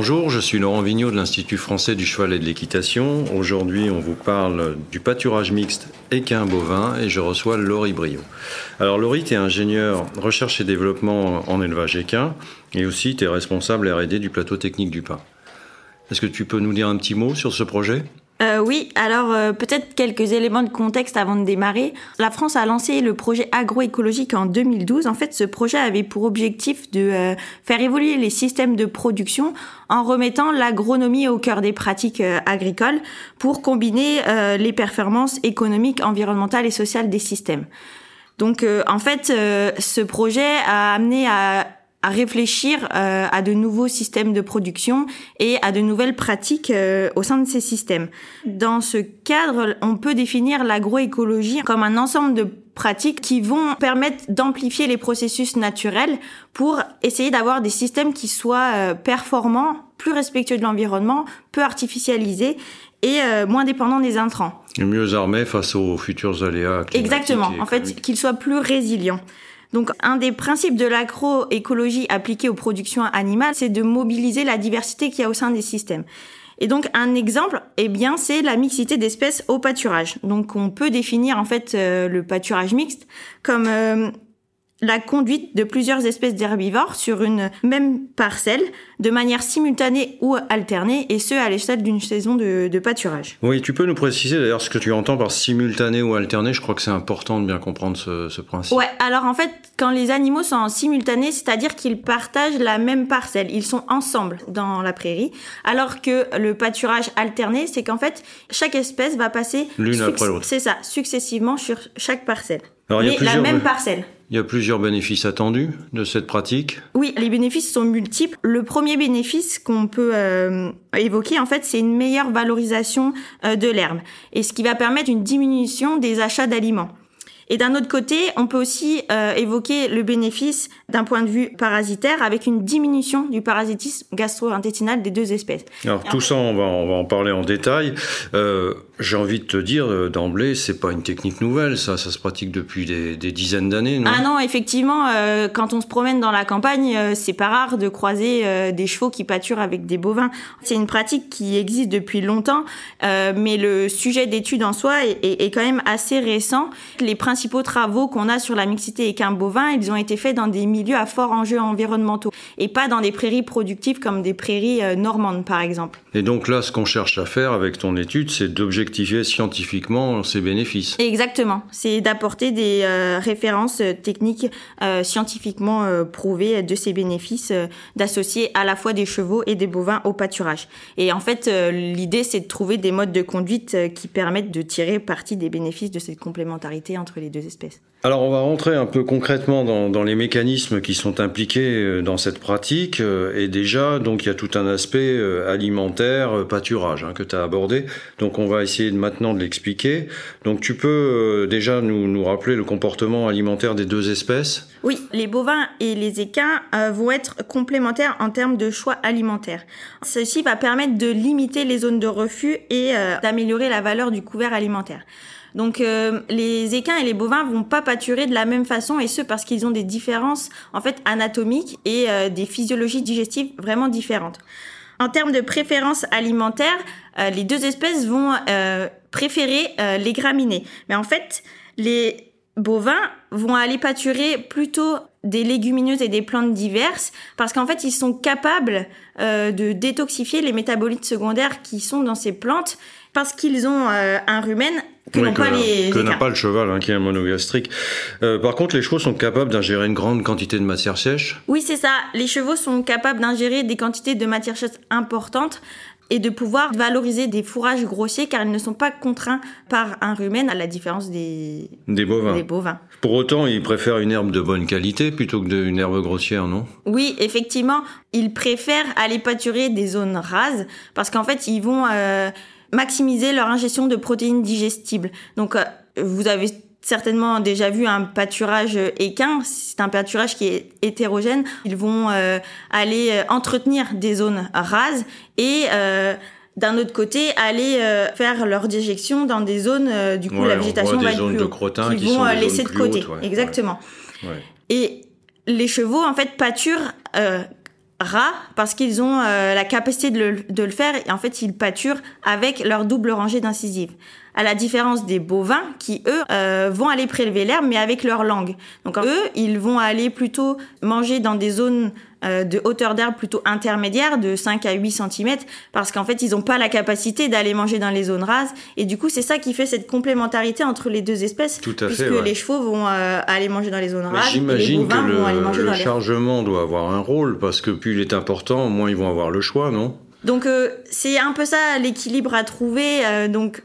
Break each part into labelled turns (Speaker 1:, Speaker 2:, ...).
Speaker 1: Bonjour, je suis Laurent Vigneault de l'Institut français du cheval et de l'équitation. Aujourd'hui, on vous parle du pâturage mixte équin-bovin et je reçois Laurie Brio. Alors Laurie, tu es ingénieur recherche et développement en élevage équin et aussi tu es responsable R&D du plateau technique du pain. Est-ce que tu peux nous dire un petit mot sur ce projet?
Speaker 2: Euh, oui, alors euh, peut-être quelques éléments de contexte avant de démarrer. La France a lancé le projet agroécologique en 2012. En fait, ce projet avait pour objectif de euh, faire évoluer les systèmes de production en remettant l'agronomie au cœur des pratiques agricoles pour combiner les performances économiques, environnementales et sociales des systèmes. Donc en fait, ce projet a amené à à réfléchir euh, à de nouveaux systèmes de production et à de nouvelles pratiques euh, au sein de ces systèmes. Dans ce cadre, on peut définir l'agroécologie comme un ensemble de pratiques qui vont permettre d'amplifier les processus naturels pour essayer d'avoir des systèmes qui soient euh, performants, plus respectueux de l'environnement, peu artificialisés et moins dépendants des intrants.
Speaker 1: Et mieux armés face aux futurs aléas.
Speaker 2: Exactement. En fait, qu'ils soient plus résilients. Donc un des principes de l'agroécologie appliquée aux productions animales, c'est de mobiliser la diversité qu'il y a au sein des systèmes. Et donc un exemple, eh bien, c'est la mixité d'espèces au pâturage. Donc on peut définir en fait euh, le pâturage mixte comme euh, la conduite de plusieurs espèces d'herbivores sur une même parcelle de manière simultanée ou alternée, et ce à l'échelle d'une saison de, pâturage.
Speaker 1: Oui, tu peux nous préciser d'ailleurs ce que tu entends par simultané ou alterné, je crois que c'est important de bien comprendre ce, ce, principe.
Speaker 2: Ouais, alors en fait, quand les animaux sont en simultané, c'est-à-dire qu'ils partagent la même parcelle, ils sont ensemble dans la prairie, alors que le pâturage alterné, c'est qu'en fait, chaque espèce va passer...
Speaker 1: L'une après l'autre.
Speaker 2: C'est ça, successivement sur chaque parcelle. Alors, Mais la même parcelle.
Speaker 1: Il y a plusieurs bénéfices attendus de cette pratique
Speaker 2: Oui, les bénéfices sont multiples. Le premier bénéfice qu'on peut euh, évoquer, en fait, c'est une meilleure valorisation euh, de l'herbe, et ce qui va permettre une diminution des achats d'aliments. Et d'un autre côté, on peut aussi euh, évoquer le bénéfice d'un point de vue parasitaire avec une diminution du parasitisme gastro-intestinal des deux espèces.
Speaker 1: Alors tout ça, on va, on va en parler en détail. Euh, j'ai envie de te dire euh, d'emblée, c'est pas une technique nouvelle, ça, ça se pratique depuis des, des dizaines d'années, non?
Speaker 2: Ah non, effectivement, euh, quand on se promène dans la campagne, euh, c'est pas rare de croiser euh, des chevaux qui pâturent avec des bovins. C'est une pratique qui existe depuis longtemps, mais le sujet d'étude en soi est, est, est, quand même assez récent. Les principaux travaux qu'on a sur la mixité équin-bovin, ils ont été faits dans des milieux à fort enjeux environnementaux et pas dans des prairies productives comme des prairies normandes, par exemple.
Speaker 1: Et donc là, ce qu'on cherche à faire avec ton étude, c'est d'objectiver scientifiquement ses bénéfices.
Speaker 2: Exactement. C'est d'apporter des euh, références techniques euh, scientifiquement euh, prouvées de ces bénéfices, euh, d'associer à la fois des chevaux et des bovins au pâturage. Et en fait, euh, l'idée, c'est de trouver des modes de conduite euh, qui permettent de tirer parti des bénéfices de cette complémentarité entre les deux espèces.
Speaker 1: Alors on va rentrer un peu concrètement dans, dans, les mécanismes qui sont impliqués dans cette pratique. Et déjà, donc il y a tout un aspect alimentaire, pâturage hein, que tu as abordé. Donc on va essayer de maintenant de l'expliquer. Donc tu peux déjà nous, nous, rappeler le comportement alimentaire des deux espèces?
Speaker 2: Oui, les bovins et les équins euh, vont être complémentaires en termes de choix alimentaires. Ceci va permettre de limiter les zones de refus et euh, d'améliorer la valeur du couvert alimentaire. Donc euh, les équins et les bovins vont pas pâturer de la même façon et ce parce qu'ils ont des différences en fait anatomiques et euh, des physiologies digestives vraiment différentes. En termes de préférence alimentaire, euh, les deux espèces vont euh, préférer euh, les graminées. Mais en fait, les bovins vont aller pâturer plutôt des légumineuses et des plantes diverses parce qu'en fait, ils sont capables euh, de détoxifier les métabolites secondaires qui sont dans ces plantes parce qu'ils ont euh, un rumen que
Speaker 1: oui,
Speaker 2: n'ont pas les
Speaker 1: que n'a pas le cheval hein, qui est un monogastrique. Euh, par contre, les chevaux sont capables d'ingérer une grande quantité de matière sèche?
Speaker 2: Oui, c'est ça. Les chevaux sont capables d'ingérer des quantités de matière sèche importantes et de pouvoir valoriser des fourrages grossiers car ils ne sont pas contraints par un rumen à la différence des,
Speaker 1: des bovins.
Speaker 2: Des bovins.
Speaker 1: Pour autant, ils préfèrent une herbe de bonne qualité plutôt que une herbe grossière, non?
Speaker 2: Oui, effectivement, ils préfèrent aller pâturer des zones rases parce qu'en fait, ils vont euh, maximiser leur ingestion de protéines digestibles. Donc, euh, vous avez certainement déjà vu un pâturage équin. C'est un pâturage qui est hétérogène. Ils vont euh, aller euh, entretenir des zones rases et euh, d'un autre côté aller faire leur déjection dans des zones du coup la végétation va être plus
Speaker 1: de
Speaker 2: qui, vont laisser de côté. Exactement.
Speaker 1: Ouais.
Speaker 2: Et les chevaux en fait pâturent ras parce qu'ils ont la capacité de le, de le, faire. Et en fait ils pâturent avec leur double rangée d'incisives à la différence des bovins qui, eux, euh, vont aller prélever l'herbe, mais avec leur langue. Donc, eux, ils vont aller plutôt manger dans des zones euh, de hauteur d'herbe plutôt intermédiaire, de 5 à 8 cm, parce qu'en fait, ils n'ont pas la capacité d'aller manger dans les zones rases. Et du coup, c'est ça qui fait cette complémentarité entre les deux espèces,
Speaker 1: Tout à
Speaker 2: puisque
Speaker 1: fait, ouais.
Speaker 2: les chevaux vont euh, aller manger dans les zones rases,
Speaker 1: J'imagine que le, le chargement doit avoir un rôle, parce que plus il est important, moins ils vont avoir le choix, non?
Speaker 2: Donc, euh, c'est un peu ça l'équilibre à trouver. euh, donc,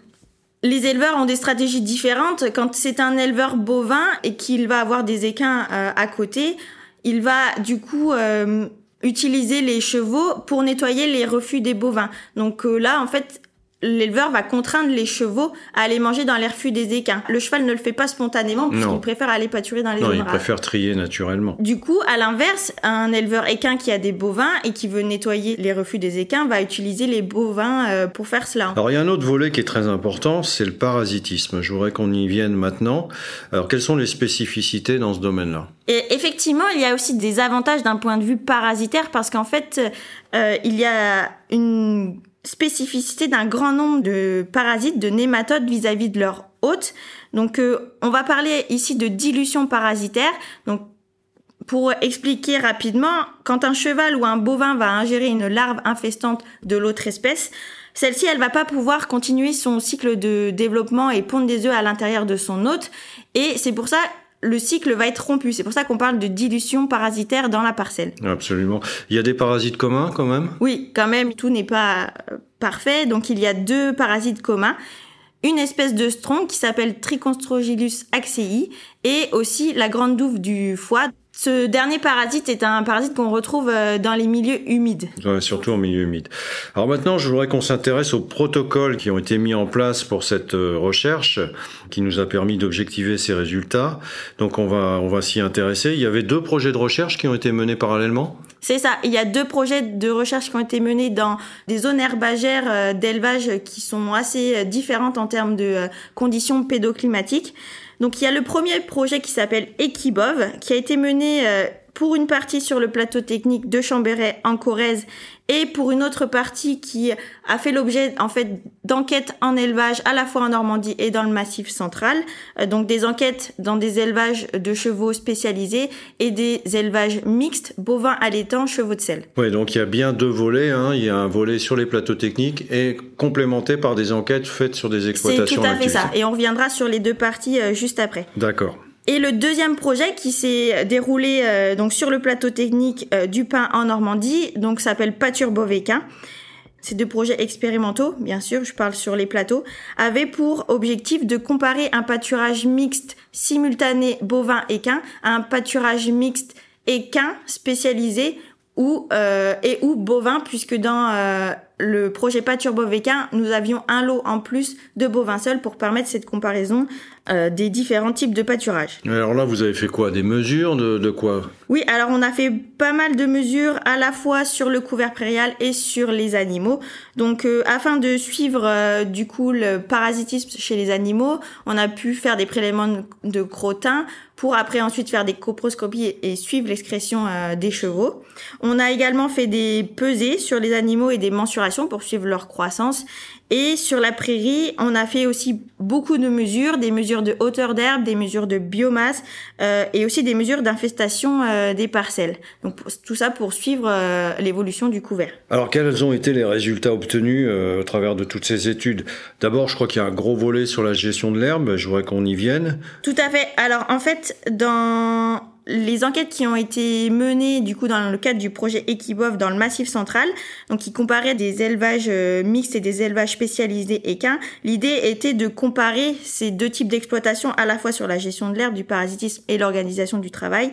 Speaker 2: les éleveurs ont des stratégies différentes. Quand c'est un éleveur bovin et qu'il va avoir des équins euh, à côté, il va du coup euh, utiliser les chevaux pour nettoyer les refus des bovins. Donc euh, là, en fait, l'éleveur va contraindre les chevaux à aller manger dans les refus des équins. Le cheval ne le fait pas spontanément puisqu'il préfère aller pâturer dans les
Speaker 1: Non,
Speaker 2: zones rases.
Speaker 1: préfèrent trier naturellement.
Speaker 2: Du coup, à l'inverse, un éleveur équin qui a des bovins et qui veut nettoyer les refus des équins va utiliser les bovins euh, pour faire cela.
Speaker 1: Alors il y a un autre volet qui est très important, c'est le parasitisme. Je voudrais qu'on y vienne maintenant. Alors quelles sont les spécificités dans ce domaine-là?
Speaker 2: Et effectivement, il y a aussi des avantages d'un point de vue parasitaire parce qu'en fait, euh, il y a une spécificité d'un grand nombre de parasites, de nématodes vis-à-vis de leur hôte. Donc, euh, on va parler ici de dilution parasitaire. Donc, pour expliquer rapidement, quand un cheval ou un bovin va ingérer une larve infestante de l'autre espèce, celle-ci, elle va pas pouvoir continuer son cycle de développement et pondre des œufs à l'intérieur de son hôte. Et c'est pour ça le cycle va être rompu. C'est pour ça qu'on parle de dilution parasitaire dans la parcelle.
Speaker 1: Absolument. Il y a des parasites communs quand même?
Speaker 2: Oui, quand même, tout n'est pas euh, parfait. Donc il y a deux parasites communs. Une espèce de stronque qui s'appelle Triconstrogilus axei et aussi la grande douve du foie. Ce dernier parasite est un parasite qu'on retrouve euh, dans les milieux humides.
Speaker 1: Ouais, surtout en milieu humide. Alors maintenant, je voudrais qu'on s'intéresse aux protocoles qui ont été mis en place pour cette euh, recherche, qui nous a permis d'objectiver ces résultats. Donc on va, on va s'y intéresser. Il y avait deux projets de recherche qui ont été menés parallèlement?
Speaker 2: C'est ça. Il y a deux projets de recherche qui ont été menés dans des zones herbagères euh, d'élevage qui sont assez différentes en termes de conditions pédoclimatiques. Donc il y a le premier projet qui s'appelle Equibov, qui a été mené euh, pour une partie sur le plateau technique de Chambéret en Corrèze et pour une autre partie qui a fait l'objet en fait d'enquêtes en élevage à la fois en Normandie et dans le Massif central. Euh, donc des enquêtes dans des élevages de chevaux spécialisés et des élevages mixtes bovins allaitants chevaux de sel.
Speaker 1: Oui, donc il y a bien deux volets. Hein. Il y a un volet sur les plateaux techniques et complémenté par des enquêtes faites sur des
Speaker 2: C'est
Speaker 1: exploitations.
Speaker 2: tout à fait ça. Et on reviendra sur les deux parties euh, juste après.
Speaker 1: D'accord.
Speaker 2: Et le deuxième projet qui s'est déroulé euh, donc sur le plateau technique euh, du Pin en Normandie, donc s'appelle Pâture Bovéquin. Ces deux projets expérimentaux, bien sûr, je parle sur les plateaux, avaient pour objectif de comparer un pâturage mixte simultané bovin-équin à un pâturage mixte équin spécialisé ou euh, et ou bovin, puisque dans euh, le projet pâture bovéquin, nous avions un lot en plus de bovins seuls pour permettre cette comparaison euh, des différents types de pâturage.
Speaker 1: Alors là, vous avez fait quoi? Des mesures de, de quoi?
Speaker 2: Oui, alors on a fait pas mal de mesures à la fois sur le couvert prairial et sur les animaux. Donc euh, afin de suivre euh, du coup le parasitisme chez les animaux, on a pu faire des prélèvements de- crottin pour après ensuite faire des coproscopies et, suivre l'excrétion des chevaux. On a également fait des pesées sur les animaux et des mensurations pour suivre leur croissance. Et sur la prairie, on a fait aussi beaucoup de mesures, des mesures de hauteur d'herbe, des mesures de biomasse euh, et aussi des mesures d'infestation euh, des parcelles. Donc tout ça pour suivre euh, l'évolution du couvert.
Speaker 1: Alors quels ont été les résultats obtenus au travers de toutes ces études? D'abord, je crois qu'il y a un gros volet sur la gestion de l'herbe. Je voudrais qu'on y vienne.
Speaker 2: Tout à fait. Alors en fait, dans les enquêtes qui ont été menées du coup dans le cadre du projet Equibov dans le Massif central, donc qui comparaient des élevages euh, mixtes et des élevages spécialisés équins, l'idée était de comparer ces deux types d'exploitation à la fois sur la gestion de l'herbe, du parasitisme et l'organisation du travail.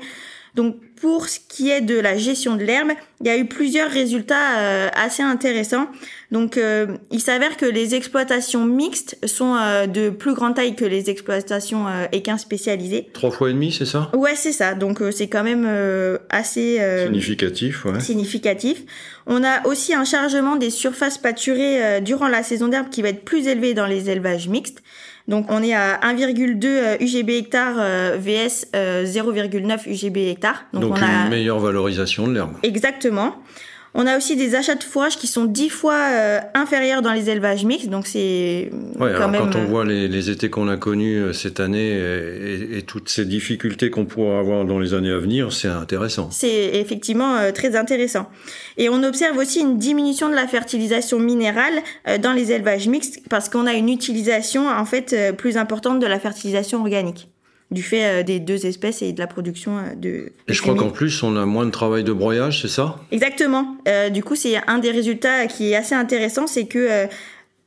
Speaker 2: Donc pour ce qui est de la gestion de l'herbe, il y a eu plusieurs résultats euh, assez intéressants. Donc euh, il s'avère que les exploitations mixtes sont euh, de plus grande taille que les exploitations équins spécialisées.
Speaker 1: Trois fois et demi, c'est ça?
Speaker 2: Ouais, c'est ça. Donc c'est quand même assez
Speaker 1: significatif. Ouais.
Speaker 2: Significatif. On a aussi un chargement des surfaces pâturées durant la saison d'herbe qui va être plus élevé dans les élevages mixtes. Donc on est à 1,2 UGB hectare VS 0,9 UGB hectare.
Speaker 1: Donc, on a une meilleure valorisation de l'herbe.
Speaker 2: Exactement. On a aussi des achats de fourrage qui sont dix fois euh, inférieurs dans les élevages mixtes, donc c'est
Speaker 1: ouais,
Speaker 2: quand
Speaker 1: Quand on voit les, les étés qu'on a connus euh, cette année et, et, toutes ces difficultés qu'on pourra avoir dans les années à venir, c'est intéressant.
Speaker 2: C'est effectivement euh, très intéressant. Et on observe aussi une diminution de la fertilisation minérale dans les élevages mixtes parce qu'on a une utilisation en fait plus importante de la fertilisation organique du fait euh, des deux espèces et de la production euh, de.
Speaker 1: Et je crois qu'en plus, on a moins de travail de broyage, c'est ça?
Speaker 2: Exactement. Euh, du coup, c'est un des résultats qui est assez intéressant, c'est que,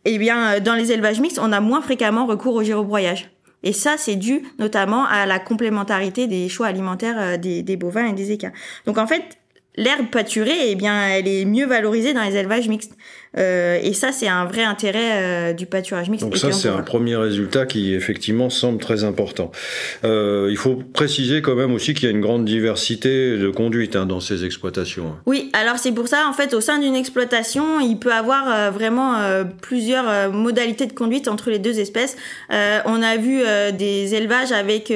Speaker 2: eh bien, dans les élevages mixtes, on a moins fréquemment recours au gyrobroyage. Et ça, c'est dû notamment à la complémentarité des choix alimentaires des, des bovins et des équins. Donc en fait, l'herbe pâturée, eh bien, elle est mieux valorisée dans les élevages mixtes. Euh, et ça, c'est un vrai intérêt euh, du pâturage mixte.
Speaker 1: Donc ça, c'est un premier résultat qui effectivement semble très important. Euh, il faut préciser quand même aussi qu'il y a une grande diversité de conduite hein, dans ces exploitations.
Speaker 2: Oui, alors c'est pour ça, en fait, au sein d'une exploitation, il peut avoir euh, vraiment plusieurs modalités de conduite entre les deux espèces. on a vu des élevages avec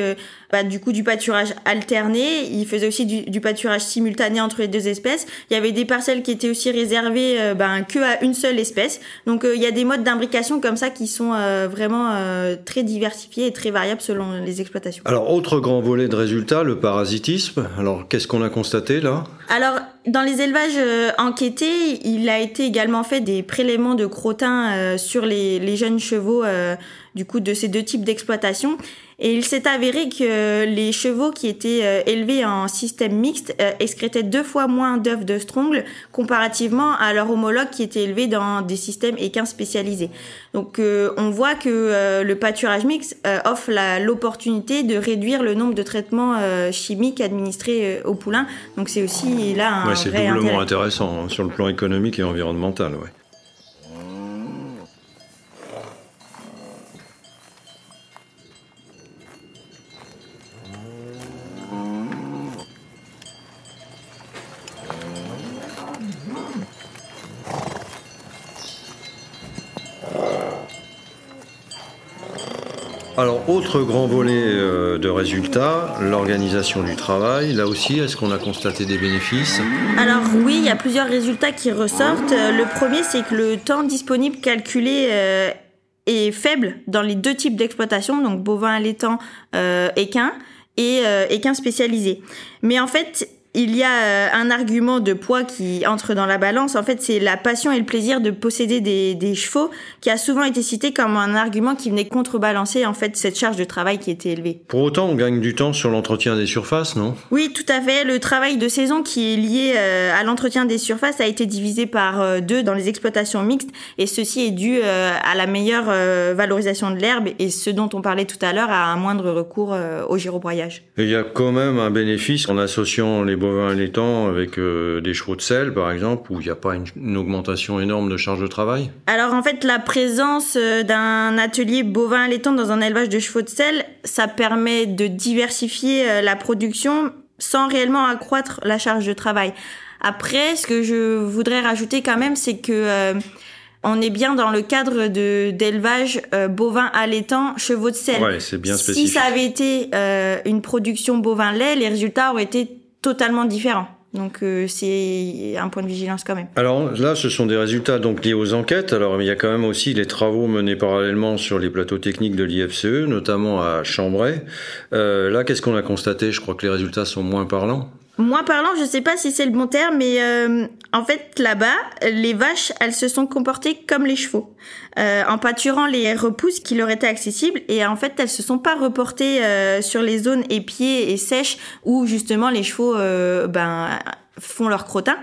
Speaker 2: bah, du coup du pâturage alterné. Il faisait aussi du, du, pâturage simultané entre les deux espèces. Il y avait des parcelles qui étaient aussi réservées ben, que à une seule espèce. Donc euh, il y a des modes d'imbrication comme ça qui sont euh, vraiment euh, très diversifiés et très variables selon les exploitations.
Speaker 1: Alors autre grand volet de résultats, le parasitisme. Alors qu'est-ce qu'on a constaté là?
Speaker 2: Alors dans les élevages enquêtés, il a été également fait des prélèvements de crottin sur les, les, jeunes chevaux du coup de ces deux types d'exploitation et il s'est avéré que les chevaux qui étaient euh, élevés en système mixte euh, excrétaient deux fois moins d'œufs de strongle comparativement à leurs homologues qui étaient élevés dans des systèmes équins spécialisés. Donc euh, on voit que le pâturage mixte offre l'opportunité de réduire le nombre de traitements chimiques administrés aux poulains. Donc c'est aussi là un
Speaker 1: ouais, c'est doublement intéressant hein, sur le plan économique et environnemental. Ouais. Alors, autre grand volet euh, de résultats, l'organisation du travail. Là aussi, est-ce qu'on a constaté des bénéfices?
Speaker 2: Alors oui, il y a plusieurs résultats qui ressortent. Euh, le premier, c'est que le temps disponible calculé euh, est faible dans les deux types d'exploitation, donc bovin allaitant équin et équin spécialisé. Mais en fait, il y a euh, un argument de poids qui entre dans la balance. En fait, c'est la passion et le plaisir de posséder des, des, chevaux qui a souvent été cité comme un argument qui venait contrebalancer en fait cette charge de travail qui était élevée.
Speaker 1: Pour autant, on gagne du temps sur l'entretien des surfaces, non?
Speaker 2: Oui, tout à fait. Le travail de saison qui est lié euh, à l'entretien des surfaces a été divisé par euh, deux dans les exploitations mixtes et ceci est dû à la meilleure valorisation de l'herbe et ce dont on parlait tout à l'heure à un moindre recours au gyroboyage.
Speaker 1: il y a quand même un bénéfice en associant les bovins allaitant avec euh, des chevaux de sel, par exemple, où il n'y a pas une, augmentation énorme de charge de travail?
Speaker 2: Alors en fait, la présence euh, d'un atelier bovin allaitant dans un élevage de chevaux de sel, ça permet de diversifier euh, la production sans réellement accroître la charge de travail. Après, ce que je voudrais rajouter quand même, c'est que on est bien dans le cadre de d'élevage bovin allaitant chevaux de sel.
Speaker 1: Ouais, c'est bien spécifique.
Speaker 2: Si ça avait été une production bovin lait, les résultats auraient été totalement différent. Donc euh, c'est un point de vigilance quand même.
Speaker 1: Alors là, ce sont des résultats donc liés aux enquêtes. Alors il y a quand même aussi les travaux menés parallèlement sur les plateaux techniques de l'IFCE, notamment à Chambray. Euh, là, qu'est-ce qu'on a constaté? Je crois que les résultats sont moins parlants.
Speaker 2: Moins parlant, je sais pas si c'est le bon terme, mais euh, en fait là-bas, les vaches, elles se sont comportées comme les chevaux, euh, en pâturant les repousses qui leur étaient accessibles, et en fait elles se sont pas reportées euh, sur les zones épiées et sèches où justement les chevaux ben font leur crottin.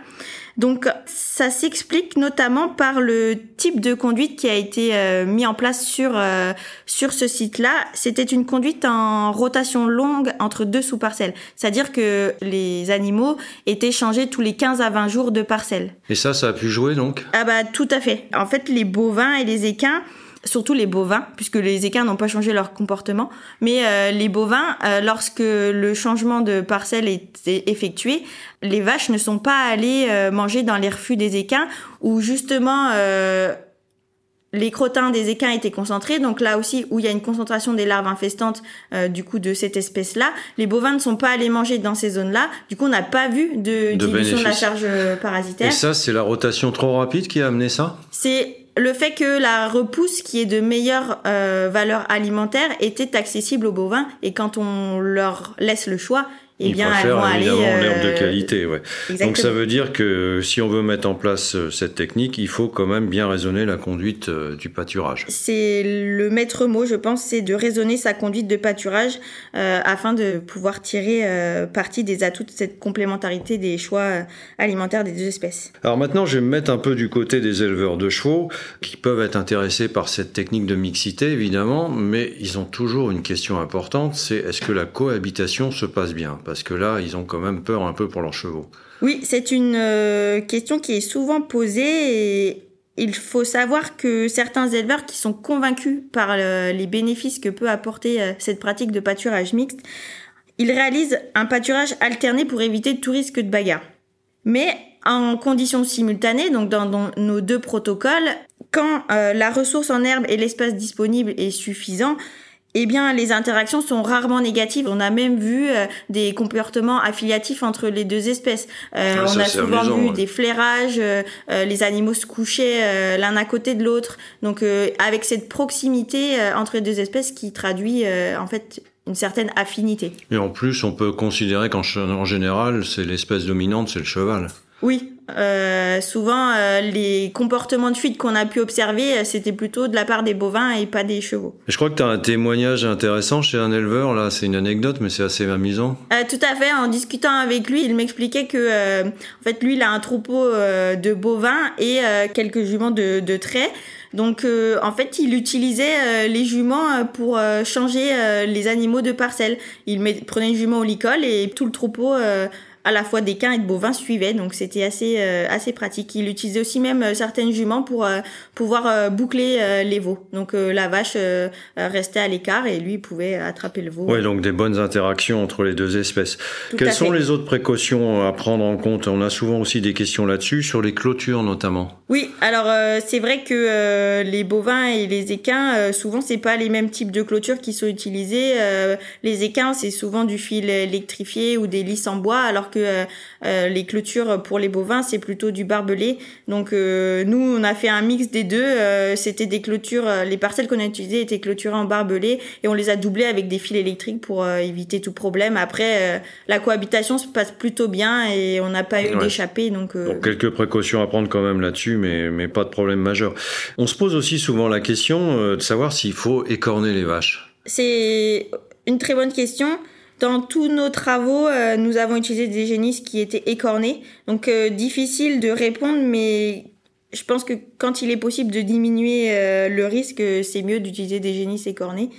Speaker 2: Donc ça s'explique notamment par le type de conduite qui a été euh, mis en place sur euh, sur ce site-là. C'était une conduite en rotation longue entre deux sous-parcelles, c'est-à-dire que les animaux étaient changés tous les 15 à 20 jours de parcelle.
Speaker 1: Et ça ça a pu jouer donc?
Speaker 2: Ah bah tout à fait. En fait, les bovins et les équins surtout les bovins, puisque les équins n'ont pas changé leur comportement. Mais euh, les bovins, euh, lorsque le changement de parcelle est effectué, les vaches ne sont pas allées euh, manger dans les refus des équins, où justement les crottins des équins étaient concentrés. Donc là aussi, où il y a une concentration des larves infestantes du coup de cette espèce-là, les bovins ne sont pas allés manger dans ces zones-là. Du coup, on n'a pas vu de, de diminution de la charge parasitaire. Et
Speaker 1: ça, c'est la rotation trop rapide qui a amené ça?
Speaker 2: C'est le fait que la repousse, qui est de meilleure euh, valeur alimentaire, était accessible aux bovins. Et quand on leur laisse le choix,
Speaker 1: eh bien, elles vont aller. l'herbe de euh, qualité, ouais. Donc ça veut dire que si on veut mettre en place euh, cette technique, il faut quand même bien raisonner la conduite euh, du pâturage.
Speaker 2: C'est le maître mot, je pense, c'est de raisonner sa conduite de pâturage afin de pouvoir tirer parti des atouts de cette complémentarité des choix alimentaires des deux espèces.
Speaker 1: Alors maintenant, je vais me mettre un peu du côté des éleveurs de chevaux qui peuvent être intéressés par cette technique de mixité, évidemment, mais ils ont toujours une question importante, c'est est-ce que la cohabitation se passe bien? Parce que là, ils ont quand même peur un peu pour leurs chevaux.
Speaker 2: Oui, c'est une euh, question qui est souvent posée il faut savoir que certains éleveurs qui sont convaincus par euh, les bénéfices que peut apporter euh, cette pratique de pâturage mixte, ils réalisent un pâturage alterné pour éviter tout risque de bagarre. Mais en conditions simultanées, donc dans, nos deux protocoles, quand la ressource en herbe et l'espace disponible est suffisant, eh bien, les interactions sont rarement négatives. On a même vu euh, des comportements affiliatifs entre les deux espèces. Euh, ah, on a souvent vu des flairages, euh, les animaux se couchaient l'un à côté de l'autre. Donc, avec cette proximité entre les deux espèces qui traduit en fait une certaine affinité.
Speaker 1: Et en plus, on peut considérer qu'en général, c'est l'espèce dominante, c'est le cheval.
Speaker 2: Oui, euh, souvent euh, les comportements de fuite qu'on a pu observer, euh, c'était plutôt de la part des bovins et pas des chevaux.
Speaker 1: Je crois que tu as un témoignage intéressant chez un éleveur, là c'est une anecdote mais c'est assez amusant.
Speaker 2: tout à fait, en discutant avec lui, il m'expliquait que en fait lui il a un troupeau de bovins et quelques juments de, de trait. Donc en fait, il utilisait les juments pour changer les animaux de parcelle. Il prenait une jument au licol et tout le troupeau à la fois d'équins et de bovins suivaient, donc c'était assez euh, assez pratique. Il utilisait aussi même euh, certaines juments pour euh, pouvoir boucler les veaux. Donc la vache restait à l'écart et lui pouvait attraper le veau.
Speaker 1: Oui, donc des bonnes interactions entre les deux espèces. Quelles sont les autres précautions à prendre en compte? On a souvent aussi des questions là-dessus sur les clôtures notamment.
Speaker 2: Oui, alors c'est vrai que les bovins et les équins souvent c'est pas les mêmes types de clôtures qui sont utilisés. les équins c'est souvent du fil électrifié ou des lisses en bois alors que euh, euh, les clôtures pour les bovins c'est plutôt du barbelé. Donc euh, nous on a fait un mix des deux. C'était des clôtures, les parcelles qu'on a utilisées étaient clôturées en barbelé et on les a doublées avec des fils électriques pour éviter tout problème. Après la cohabitation se passe plutôt bien et on n'a pas eu d'échappée. Donc,
Speaker 1: donc, quelques précautions à prendre quand même là-dessus, mais mais pas de problème majeur. On se pose aussi souvent la question de savoir s'il faut écorner les vaches.
Speaker 2: C'est une très bonne question. Dans tous nos travaux, euh, nous avons utilisé des génisses qui étaient écornés. Donc euh, difficile de répondre, mais je pense que quand il est possible de diminuer euh, le risque, c'est mieux d'utiliser des génisses écornées.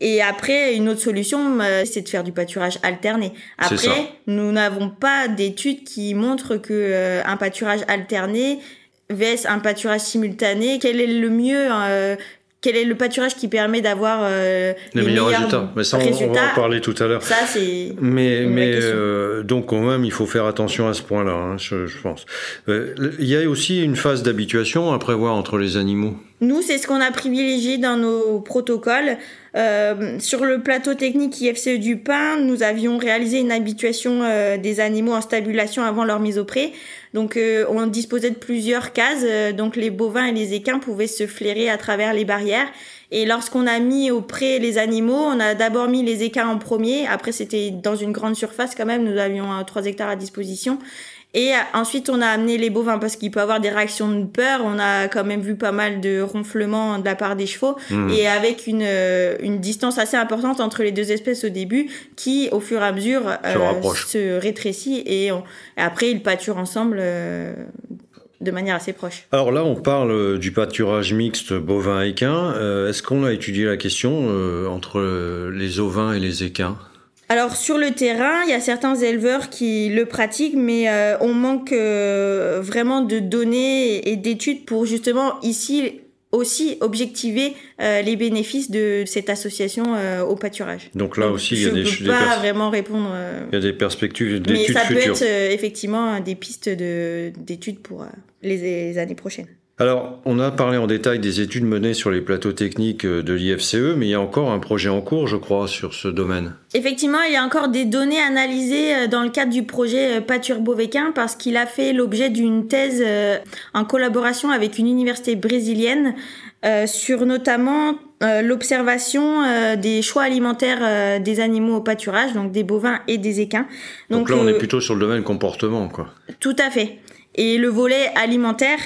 Speaker 2: Et après, une autre solution, c'est de faire du pâturage alterné. Après, nous n'avons pas d'études qui montrent que un pâturage alterné vs un pâturage simultané, quel est le mieux quel est le pâturage qui permet d'avoir euh, les, meilleurs, résultats.
Speaker 1: Mais ça, on, va en parler tout à l'heure.
Speaker 2: Ça, c'est.
Speaker 1: Mais, mais euh, donc quand même, il faut faire attention à ce point-là, hein, je, je, pense. Euh, il y a aussi une phase d'habituation à prévoir entre les animaux.
Speaker 2: Nous, c'est ce qu'on a privilégié dans nos protocoles. Euh, sur le plateau technique IFCE du pain, nous avions réalisé une habituation euh, des animaux en stabulation avant leur mise au pré. Donc, euh, on disposait de plusieurs cases. donc, les bovins et les équins pouvaient se flairer à travers les barrières. Et lorsqu'on a mis au pré les animaux, on a d'abord mis les équins en premier. Après, c'était dans une grande surface quand même. Nous avions 3 hectares à disposition. Et ensuite, on a amené les bovins parce qu'il peut avoir des réactions de peur. On a quand même vu pas mal de ronflements de la part des chevaux
Speaker 1: Mmh.
Speaker 2: et avec une, euh, une distance assez importante entre les deux espèces au début qui, au fur et à mesure, euh, se rétrécit et, on- et après, ils pâturent ensemble euh, de manière assez proche.
Speaker 1: Alors là, on parle euh, du pâturage mixte bovin-équin. Euh, Est-ce qu'on a étudié la question euh, entre euh, les ovins et les équins?
Speaker 2: Alors sur le terrain, il y a certains éleveurs qui le pratiquent, mais euh, on manque euh, vraiment de données et d'études pour justement ici aussi objectiver euh, les bénéfices de cette association euh, au pâturage.
Speaker 1: Donc là
Speaker 2: Donc,
Speaker 1: aussi, il y a
Speaker 2: je
Speaker 1: des,
Speaker 2: peux
Speaker 1: des
Speaker 2: pas vraiment répondre. euh,
Speaker 1: il y a des perspectives
Speaker 2: mais
Speaker 1: d'études
Speaker 2: ça peut
Speaker 1: futures.
Speaker 2: être effectivement des pistes de d'études pour les, les années prochaines.
Speaker 1: Alors, on a parlé en détail des études menées sur les plateaux techniques euh, de l'IFCE, mais il y a encore un projet en cours, je crois, sur ce domaine.
Speaker 2: Effectivement, il y a encore des données analysées euh, dans le cadre du projet euh, Pâture Beauvéquin parce qu'il a fait l'objet d'une thèse en collaboration avec une université brésilienne euh, sur notamment euh, l'observation euh, des choix alimentaires des animaux au pâturage, donc des bovins et des équins.
Speaker 1: Donc, là, on est plutôt sur le domaine comportement, quoi.
Speaker 2: tout à fait. Et le volet alimentaire,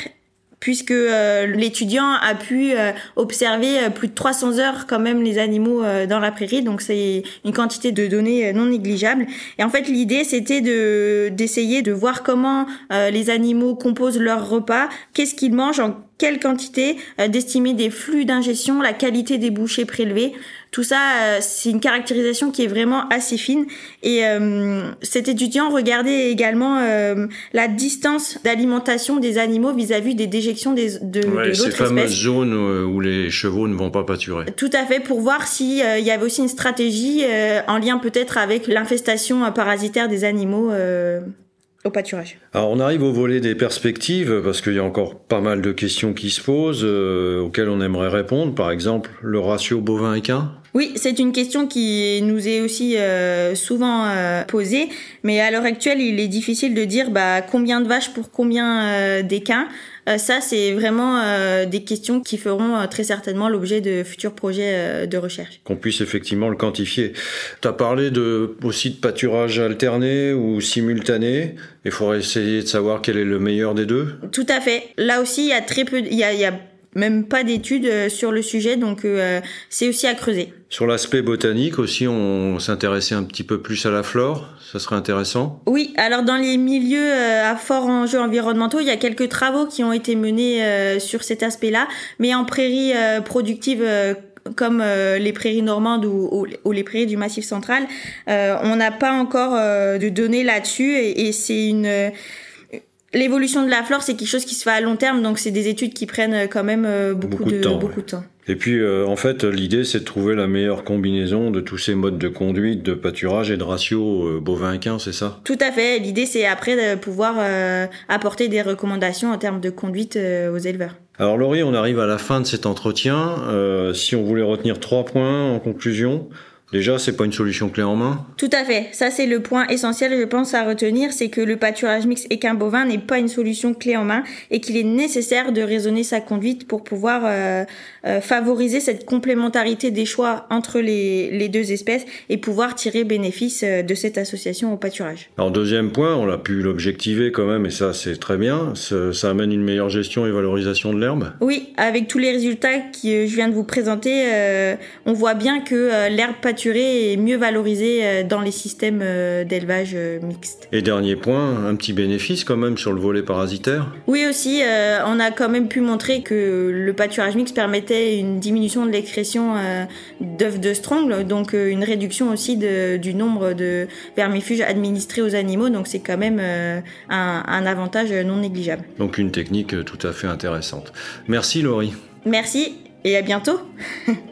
Speaker 2: puisque euh, l'étudiant a pu euh, observer euh, plus de 300 heures quand même les animaux euh, dans la prairie, donc c'est une quantité de données euh, non négligeable. Et en fait, l'idée c'était de d'essayer de voir comment les animaux composent leur repas, qu'est-ce qu'ils mangent, en quelle quantité, d'estimer des flux d'ingestion, la qualité des bouchées prélevées. Tout ça, euh, c'est une caractérisation qui est vraiment assez fine. Et euh, cet étudiant regardait également euh, la distance d'alimentation des animaux vis-à-vis des déjections des, de,
Speaker 1: Ouais,
Speaker 2: de
Speaker 1: ces fameuses
Speaker 2: espèce.
Speaker 1: zones où les chevaux ne vont pas pâturer.
Speaker 2: Tout à fait, pour voir si euh, il y avait aussi une stratégie en lien peut-être avec l'infestation parasitaire des animaux au pâturage.
Speaker 1: Alors, on arrive au volet des perspectives, parce qu'il y a encore pas mal de questions qui se posent, euh, auxquelles on aimerait répondre. Par exemple, le ratio bovin-équin
Speaker 2: Oui, c'est une question qui nous est aussi euh, souvent euh, posée, mais à l'heure actuelle, il est difficile de dire bah, combien de vaches pour combien euh, d'équins. Euh, ça, c'est vraiment euh, des questions qui feront euh, très certainement l'objet de futurs projets euh, de recherche.
Speaker 1: qu'on puisse effectivement le quantifier. Tu as parlé de, aussi de pâturage alterné ou simultané. Il faudrait essayer de savoir quel est le meilleur des deux.
Speaker 2: Tout à fait. Là aussi, il y a très peu, il y a, il y a même pas d'études euh, sur le sujet, donc euh, c'est aussi à creuser.
Speaker 1: Sur l'aspect botanique aussi, on s'intéressait un petit peu plus à la flore. Ça serait intéressant.
Speaker 2: Oui, alors dans les milieux euh, à fort enjeux environnementaux, il y a quelques travaux qui ont été menés euh, sur cet aspect-là, mais en prairies euh, productives euh, comme euh, les prairies normandes ou, ou- ou les prairies du Massif central, euh, on n'a pas encore euh, de données là-dessus et, et c'est une euh, L'évolution de la flore, c'est quelque chose qui se fait à long terme, donc c'est des études qui prennent euh, quand même euh, beaucoup,
Speaker 1: Beaucoup de
Speaker 2: de,
Speaker 1: temps,
Speaker 2: beaucoup
Speaker 1: ouais.
Speaker 2: de temps.
Speaker 1: Et puis, euh, en fait, l'idée, c'est de trouver la meilleure combinaison de tous ces modes de conduite, de pâturage et de ratio euh, bovin-équin, c'est ça?
Speaker 2: Tout à fait. L'idée, c'est après de pouvoir euh, apporter des recommandations en termes de conduite aux éleveurs.
Speaker 1: Alors Laurie, on arrive à la fin de cet entretien. Euh, si on voulait retenir trois points en conclusion, déjà, c'est pas une solution clé en main.
Speaker 2: Tout à fait. Ça, c'est le point essentiel, je pense, à retenir, c'est que le pâturage mixte équin bovin n'est pas une solution clé en main et qu'il est nécessaire de raisonner sa conduite pour pouvoir euh, euh, favoriser cette complémentarité des choix entre les, les deux espèces et pouvoir tirer bénéfice euh, de cette association au pâturage.
Speaker 1: Alors deuxième point, on a pu l'objectiver quand même, et ça c'est très bien. Ça, ça amène une meilleure gestion et valorisation de l'herbe.
Speaker 2: Oui, avec tous les résultats que je viens de vous présenter, euh, on voit bien que l'herbe est mieux valorisée euh, dans les systèmes euh, d'élevage euh, mixte.
Speaker 1: Et dernier point, un petit bénéfice quand même sur le volet parasitaire.
Speaker 2: Oui aussi, euh, on a quand même pu montrer que le pâturage mixte permettait une diminution de l'excrétion euh, d'œufs de strongle, donc euh, une réduction aussi de- du nombre de vermifuges administrés aux animaux, donc c'est quand même un, un avantage non négligeable.
Speaker 1: Donc une technique tout à fait intéressante. Merci Laurie.
Speaker 2: Merci et à bientôt